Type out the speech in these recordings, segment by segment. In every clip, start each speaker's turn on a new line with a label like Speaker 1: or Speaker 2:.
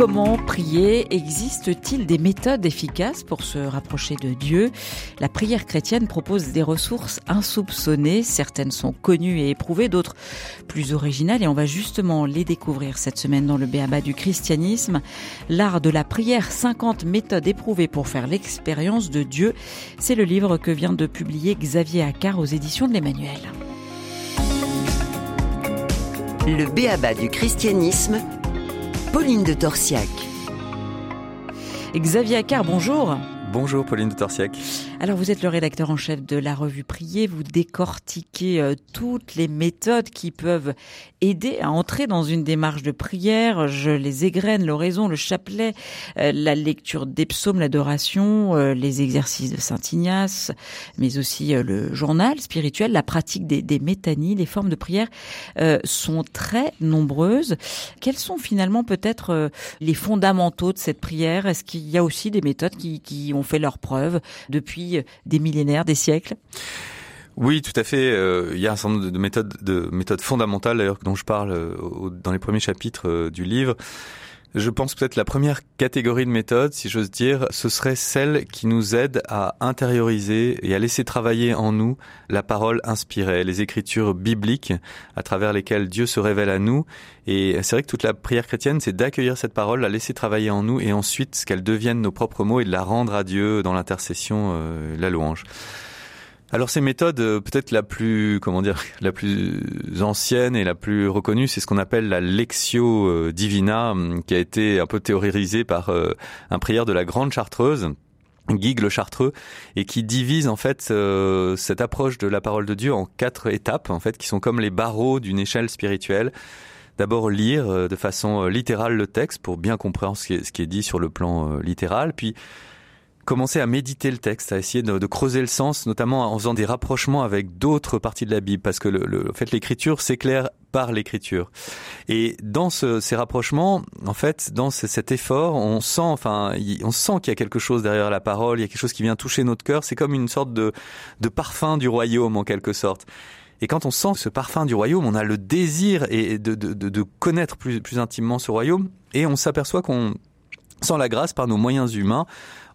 Speaker 1: Comment prier? Existe-t-il des méthodes efficaces pour se rapprocher de Dieu? La prière chrétienne propose des ressources insoupçonnées. Certaines sont connues et éprouvées, d'autres plus originales. Et on va justement les découvrir cette semaine dans le Béaba du christianisme. L'art de la prière, 50 méthodes éprouvées pour faire l'expérience de Dieu. C'est le livre que vient de publier Xavier Accard aux éditions de l'Emmanuel.
Speaker 2: Le béaba du christianisme Pauline de Torsiac.
Speaker 1: Xavier Accard, bonjour.
Speaker 3: Bonjour Pauline de Torsiac.
Speaker 1: Alors vous êtes le rédacteur en chef de la revue Prier, vous décortiquez euh, toutes les méthodes qui peuvent aider à entrer dans une démarche de prière. Je les égrène, l'oraison, le chapelet, euh, la lecture des psaumes, l'adoration, euh, les exercices de Saint Ignace, mais aussi le journal spirituel, la pratique des, des métanies, les formes de prière sont très nombreuses. Quels sont finalement peut-être les fondamentaux de cette prière? Est-ce qu'il y a aussi des méthodes qui, qui ont ont fait leurs preuves depuis des millénaires, des siècles
Speaker 3: oui, tout à fait. Euh, il y a un certain nombre de méthodes, de méthodes fondamentales d'ailleurs dont je parle euh, dans les premiers chapitres euh, du livre. Je pense peut-être la première catégorie de méthodes, si j'ose dire, ce serait celle qui nous aide à intérioriser et à laisser travailler en nous la parole inspirée, les écritures bibliques à travers lesquelles Dieu se révèle à nous. Et c'est vrai que toute la prière chrétienne, c'est d'accueillir cette parole, la laisser travailler en nous et ensuite qu'elle devienne nos propres mots et de la rendre à Dieu dans l'intercession, euh, la louange. Alors ces méthodes, euh, peut-être la plus, comment dire, la plus ancienne et la plus reconnue, c'est ce qu'on appelle la lectio euh, divina, hum, qui a été un peu théorisée par euh, un prieur de la Grande Chartreuse. Guigues le Chartreux et qui divise en fait cette approche de la parole de Dieu en quatre étapes en fait qui sont comme les barreaux d'une échelle spirituelle. D'abord lire de façon littérale le texte pour bien comprendre ce qui est dit sur le plan littéral, puis commencer à méditer le texte, à essayer de, creuser le sens, notamment en faisant des rapprochements avec d'autres parties de la Bible, parce que le, en fait l'écriture s'éclaire par l'écriture. Et dans ces rapprochements, en fait, dans cet effort, on sent, enfin, on sent qu'il y a quelque chose derrière la parole, il y a quelque chose qui vient toucher notre cœur. C'est comme une sorte de, parfum du royaume en quelque sorte. Et quand on sent ce parfum du royaume, on a le désir et de, connaître plus intimement ce royaume, et on s'aperçoit qu'on sans la grâce, par nos moyens humains,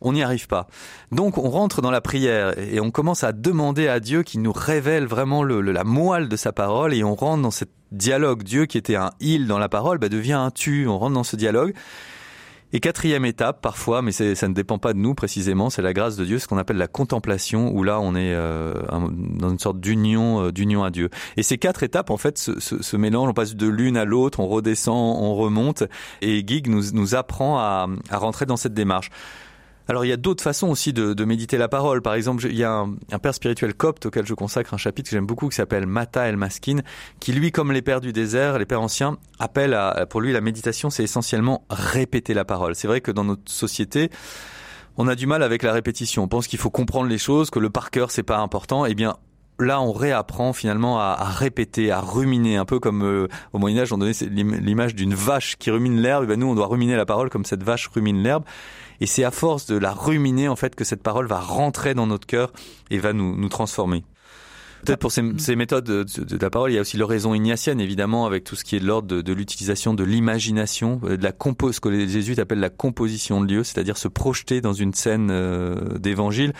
Speaker 3: on n'y arrive pas. Donc on rentre dans la prière et on commence à demander à Dieu qui nous révèle vraiment le, la moelle de sa parole et on rentre dans ce dialogue. Dieu qui était un il dans la parole bah, devient un tu. On rentre dans ce dialogue. Et quatrième étape, parfois, mais ça ne dépend pas de nous précisément, c'est la grâce de Dieu, ce qu'on appelle la contemplation, où là on est euh, dans une sorte d'union, euh, d'union à Dieu. Et ces quatre étapes, en fait, se, se, se mélangent, on passe de l'une à l'autre, on redescend, on remonte, et Gig nous, nous apprend à, à rentrer dans cette démarche. Alors il y a d'autres façons aussi de, de, méditer la parole. Par exemple, il y a un, un, père spirituel copte auquel je consacre un chapitre que j'aime beaucoup qui s'appelle Mata El Maskin, qui lui, comme les pères du désert, les pères anciens, appelle à, pour lui la méditation, c'est essentiellement répéter la parole. C'est vrai que dans notre société, on a du mal avec la répétition. On pense qu'il faut comprendre les choses, que le par cœur c'est pas important. Eh bien, là, on réapprend finalement à, à, répéter, à ruminer, un peu comme euh, au Moyen Âge, on donnait l'image d'une vache qui rumine l'herbe. Eh ben nous, on doit ruminer la parole comme cette vache rumine l'herbe. Et c'est à force de la ruminer en fait que cette parole va rentrer dans notre cœur et va nous, nous transformer. Peut-être pour ces, ces méthodes de, de, la parole, il y a aussi l'oraison ignatienne, évidemment, avec tout ce qui est de l'ordre de, de l'utilisation de l'imagination, euh, de la compo ce que les jésuites appellent la composition de lieu, c'est-à-dire se projeter dans une scène euh, d'évangile.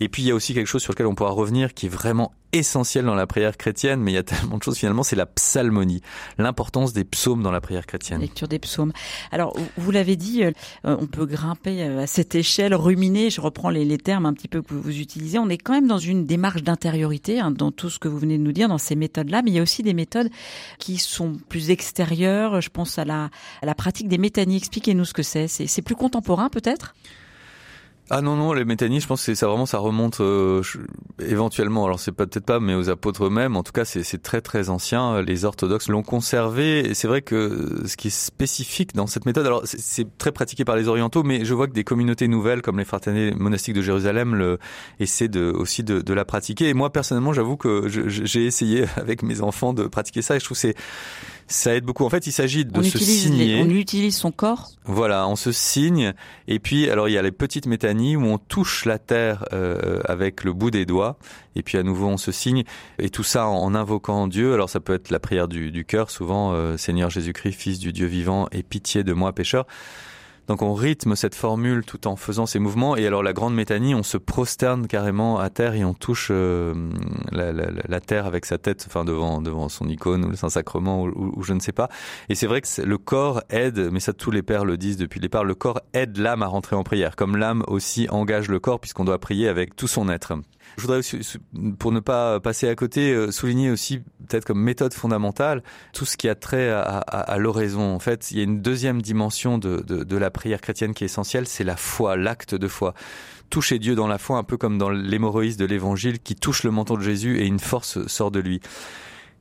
Speaker 3: Et puis il y a aussi quelque chose sur lequel on pourra revenir qui est vraiment essentiel dans la prière chrétienne, mais il y a tellement de choses finalement, c'est la psalmonie, l'importance des psaumes dans la prière chrétienne.
Speaker 1: Lecture des psaumes. Alors, vous l'avez dit, euh, on peut grimper euh, à cette échelle, ruminer, je reprends les, les, termes un petit peu que vous utilisez, on est quand même dans une démarche d'intériorité, hein, dans tout ce que vous venez de nous dire, dans ces méthodes-là, mais il y a aussi des méthodes qui sont plus extérieures, je pense à la, à la pratique des métanies, expliquez-nous ce que c'est, c'est plus contemporain peut-être?
Speaker 3: Ah non non les métanies je pense que ça vraiment ça remonte euh, éventuellement. Alors c'est peut-être pas mais aux apôtres eux-mêmes. En tout cas c'est très très ancien. Les orthodoxes l'ont conservé. Et c'est vrai que ce qui est spécifique dans cette méthode alors c'est très pratiqué par les orientaux mais je vois que des communautés nouvelles comme les fraternités monastiques de Jérusalem le essaient de aussi de, de la pratiquer. Et moi personnellement j'avoue que j'ai essayé avec mes enfants de pratiquer ça. Et je trouve c'est Ça aide beaucoup. En fait, il s'agit de
Speaker 1: on
Speaker 3: se
Speaker 1: utilise
Speaker 3: signer.
Speaker 1: les- on utilise son corps.
Speaker 3: Voilà, on se signe et puis alors il y a les petites métanies où on touche la terre euh, avec le bout des doigts et puis à nouveau on se signe et tout ça en, en invoquant Dieu. Alors ça peut être la prière du, du cœur, souvent euh, Seigneur Jésus-Christ, Fils du Dieu vivant, aie pitié de moi pécheur. Donc on rythme cette formule tout en faisant ces mouvements et alors la grande métanie, on se prosterne carrément à terre et on touche euh, la, terre avec sa tête, enfin devant devant son icône ou le Saint Sacrement ou, je ne sais pas. Et c'est vrai que le corps aide, mais ça tous les pères le disent depuis le départ, le corps aide l'âme à rentrer en prière, comme l'âme aussi engage le corps puisqu'on doit prier avec tout son être. Je voudrais aussi, pour ne pas passer à côté, euh, souligner aussi peut-être comme méthode fondamentale tout ce qui a trait à l'oraison. En fait, il y a une deuxième dimension de, de, de la prière chrétienne qui est essentielle, c'est la foi, l'acte de foi. Toucher Dieu dans la foi, un peu comme dans l'hémorroïse de l'évangile qui touche le menton de Jésus et une force sort de lui.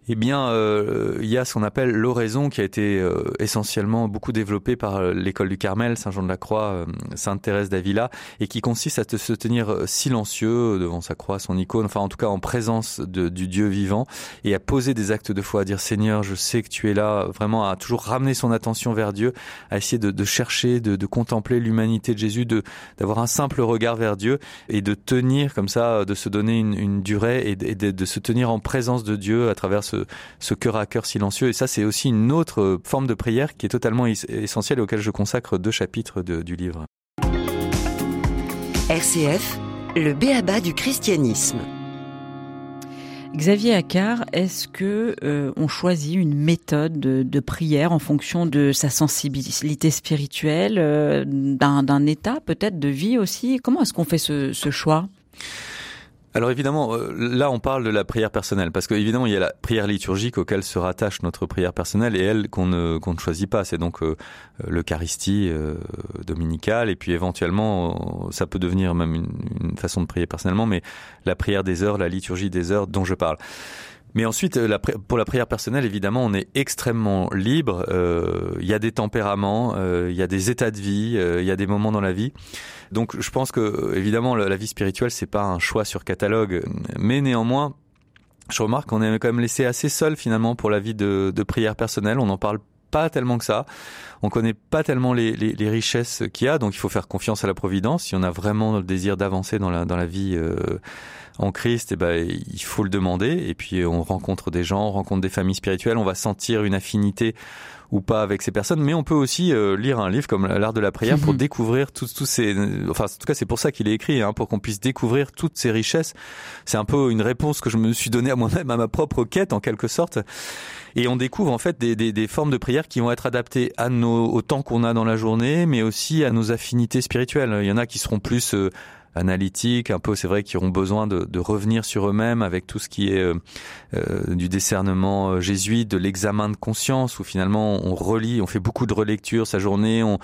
Speaker 3: Eh bien, euh, il y a ce qu'on appelle l'oraison qui a été euh, essentiellement beaucoup développée par euh, l'école du Carmel, Saint Jean de la Croix, euh, Sainte Thérèse d'Avila, et qui consiste à se tenir euh, silencieux devant sa croix, son icône, enfin en tout cas en présence de- du Dieu vivant, et à poser des actes de foi, à dire Seigneur, je sais que tu es là, vraiment à toujours ramener son attention vers Dieu, à essayer de, de chercher, de, de contempler l'humanité de Jésus, de d'avoir un simple regard vers Dieu et de tenir comme ça, de se donner une, une durée et de- de se tenir en présence de Dieu à travers ce, ce cœur à cœur silencieux. Et ça, c'est aussi une autre euh, forme de prière qui est totalement es- essentielle et auquel je consacre deux chapitres de- du livre.
Speaker 2: RCF, le béaba du christianisme.
Speaker 1: Xavier Accard, est-ce que euh, on choisit une méthode de, de prière en fonction de sa sensibilité spirituelle, euh, d'un d'un état peut-être de vie aussi? Comment est-ce qu'on fait ce, ce choix?
Speaker 3: Alors évidemment, euh, là on parle de la prière personnelle, parce qu'évidemment il y a la prière liturgique auquel se rattache notre prière personnelle et elle qu'on ne, qu'on ne choisit pas. C'est donc euh, l'Eucharistie euh, dominicale et puis éventuellement ça peut devenir même une façon de prier personnellement, mais la prière des heures, la liturgie des heures dont je parle. Mais ensuite, euh, pour la prière personnelle, évidemment, on est extrêmement libre. Euh, Il y a des tempéraments, euh, il y a des états de vie, il y a des moments dans la vie. Donc, je pense que évidemment, la vie spirituelle, c'est pas un choix sur catalogue, mais néanmoins, je remarque qu'on est quand même laissé assez seul finalement pour la vie de, de prière personnelle. On n'en parle pas tellement que ça. On connaît pas tellement les, richesses qu'il y a, donc il faut faire confiance à la providence. Si on a vraiment le désir d'avancer dans la, dans la vie euh, en Christ, eh ben, il faut le demander. Et puis on rencontre des gens, on rencontre des familles spirituelles, on va sentir une affinité ou pas avec ces personnes, mais on peut aussi euh, lire un livre comme l'art de la prière pour découvrir tous tous ces, enfin en tout cas c'est pour ça qu'il est écrit, hein, pour qu'on puisse découvrir toutes ces richesses. C'est un peu une réponse que je me suis donnée à moi-même, à ma propre quête en quelque sorte. Et on découvre en fait des, des, des formes de prière qui vont être adaptées à nos, au temps qu'on a dans la journée, mais aussi à nos affinités spirituelles. Il y en a qui seront plus euh, analytiques, un peu, c'est vrai, qui auront besoin de, de revenir sur eux-mêmes avec tout ce qui est euh, euh, du discernement euh, jésuite, de l'examen de conscience, où finalement on relit, on fait beaucoup de relectures sa journée, on,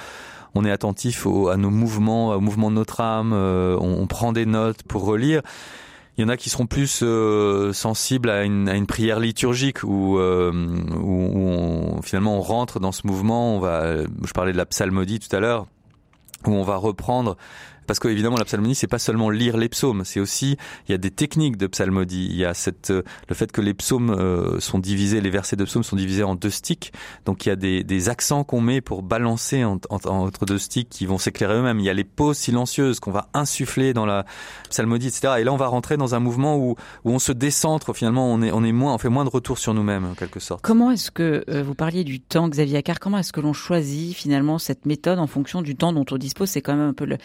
Speaker 3: on est attentif au- à nos mouvements, au mouvement de notre âme, euh, on, on prend des notes pour relire. Il y en a qui seront plus euh, sensibles à une, à une prière liturgique où, euh, où, où finalement on rentre dans ce mouvement. On va, je parlais de la psalmodie tout à l'heure, où on va reprendre parce que évidemment la psalmodie c'est pas seulement lire les psaumes, c'est aussi il y a des techniques de psalmodie. Il y a cette euh, le fait que les psaumes euh, sont divisés, les versets de psaumes sont divisés en deux sticks. Donc il y a des, des accents qu'on met pour balancer en- en- entre deux sticks qui vont s'éclairer eux-mêmes. Il y a les pauses silencieuses qu'on va insuffler dans la psalmodie, etc. Et là on va rentrer dans un mouvement où où on se décentre finalement. On est on est moins on fait moins de retour sur nous-mêmes en quelque sorte.
Speaker 1: Comment est-ce que euh, vous parliez du temps, Xavier Accard? Comment est-ce que l'on choisit finalement cette méthode en fonction du temps dont on dispose? C'est quand même un peu le,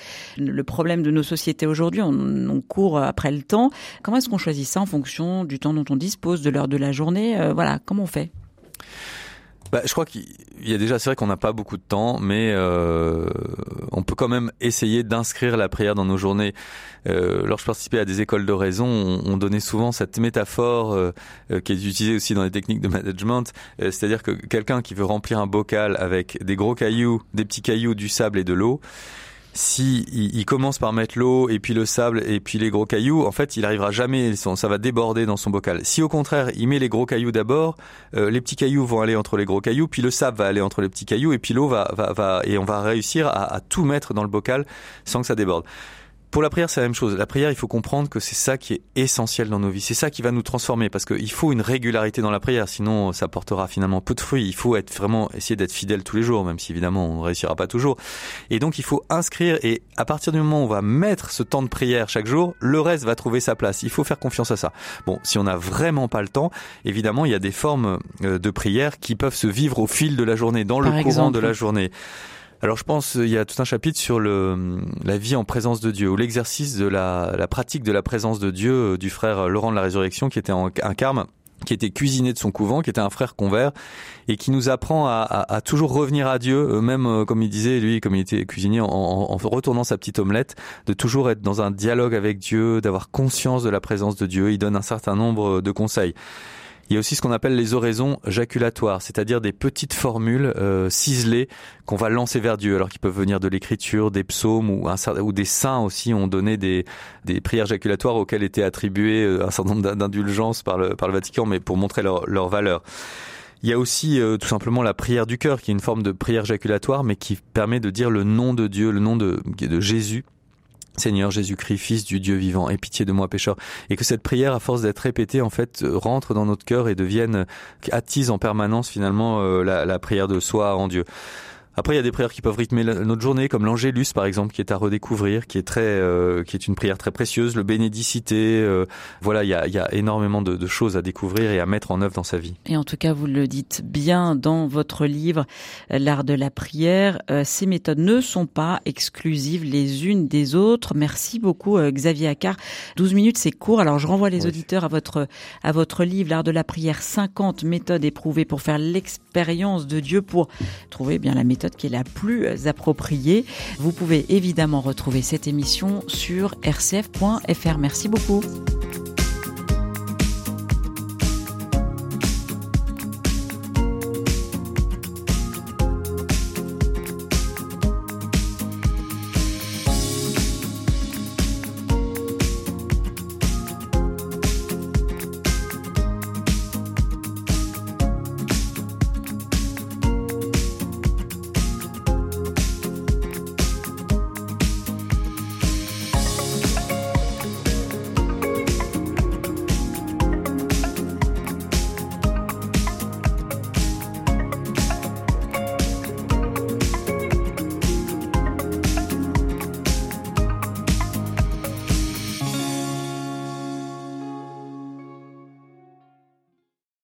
Speaker 1: le problème de nos sociétés aujourd'hui. On, court après le temps. Comment est-ce qu'on choisit ça en fonction du temps dont on dispose, de l'heure de la journée Euh, Voilà, comment on fait?
Speaker 3: Bah, je crois qu'il y a déjà, c'est vrai qu'on n'a pas beaucoup de temps, mais euh, on peut quand même essayer d'inscrire la prière dans nos journées. Euh, lorsque je participais à des écoles d'oraison, on, on donnait souvent cette métaphore qui est utilisée aussi dans les techniques de management, c'est-à-dire que quelqu'un qui veut remplir un bocal avec des gros cailloux, des petits cailloux, du sable et de l'eau, si il, il commence par mettre l'eau et puis le sable et puis les gros cailloux, en fait, il arrivera jamais, ça va déborder dans son bocal. Si au contraire, il met les gros cailloux d'abord, euh, les petits cailloux vont aller entre les gros cailloux, puis le sable va aller entre les petits cailloux et puis l'eau va, va, va et on va réussir à, à tout mettre dans le bocal sans que ça déborde. Pour la prière, c'est la même chose. La prière, il faut comprendre que c'est ça qui est essentiel dans nos vies. C'est ça qui va nous transformer parce qu'il faut une régularité dans la prière. Sinon, ça portera finalement peu de fruits. Il faut être vraiment, essayer d'être fidèle tous les jours, même si évidemment on ne réussira pas toujours. Et donc, il faut inscrire et à partir du moment où on va mettre ce temps de prière chaque jour, le reste va trouver sa place. Il faut faire confiance à ça. Bon, si on n'a vraiment pas le temps, évidemment, il y a des formes euh, de prière qui peuvent se vivre au fil de la journée, dans le courant de la journée. Alors je pense il y a tout un chapitre sur le, la vie en présence de Dieu ou l'exercice de la, la, pratique de la présence de Dieu euh, du frère Laurent de la Résurrection qui était en, un carme qui était cuisiné de son couvent, qui était un frère convert, et qui nous apprend à, à, à toujours revenir à Dieu, euh, même euh, comme il disait, lui, comme il était cuisinier, en, en, retournant sa petite omelette, de toujours être dans un dialogue avec Dieu, d'avoir conscience de la présence de Dieu. Il donne un certain nombre de conseils. Il y a aussi ce qu'on appelle les oraisons jaculatoires, c'est-à-dire des petites formules euh, ciselées qu'on va lancer vers Dieu, alors qu'ils peuvent venir de l'écriture, des psaumes ou, des saints aussi ont donné des, des prières jaculatoires auxquelles étaient attribuées euh, un certain nombre d'indulgences par le, par le Vatican, mais pour montrer leur, leur valeur. Il y a aussi euh, tout simplement la prière du cœur, qui est une forme de prière jaculatoire, mais qui permet de dire le nom de Dieu, le nom de, de Jésus Seigneur Jésus-Christ, Fils du Dieu vivant, aie pitié de moi pécheur. Et que cette prière, à force d'être répétée, en fait, rentre dans notre cœur et devienne, attise en permanence finalement euh, la prière de soi en Dieu. Après, il y a des prières qui peuvent rythmer notre journée, comme l'Angélus, par exemple, qui est à redécouvrir, qui est très, euh, qui est une prière très précieuse, le Bénédicité. Euh, voilà, il y a, il y a énormément de, de, choses à découvrir et à mettre en œuvre dans sa vie.
Speaker 1: Et en tout cas, vous le dites bien dans votre livre, L'art de la prière. Euh, ces méthodes ne sont pas exclusives les unes des autres. Merci beaucoup, Xavier Accard. 12 minutes, c'est court. Alors, je renvoie les oui. auditeurs à votre, à votre livre, L'art de la prière, 50 méthodes éprouvées pour faire l'expérience de Dieu, pour trouver bien la méthode qui est la plus appropriée. Vous pouvez évidemment retrouver cette émission sur rcf.fr. Merci beaucoup.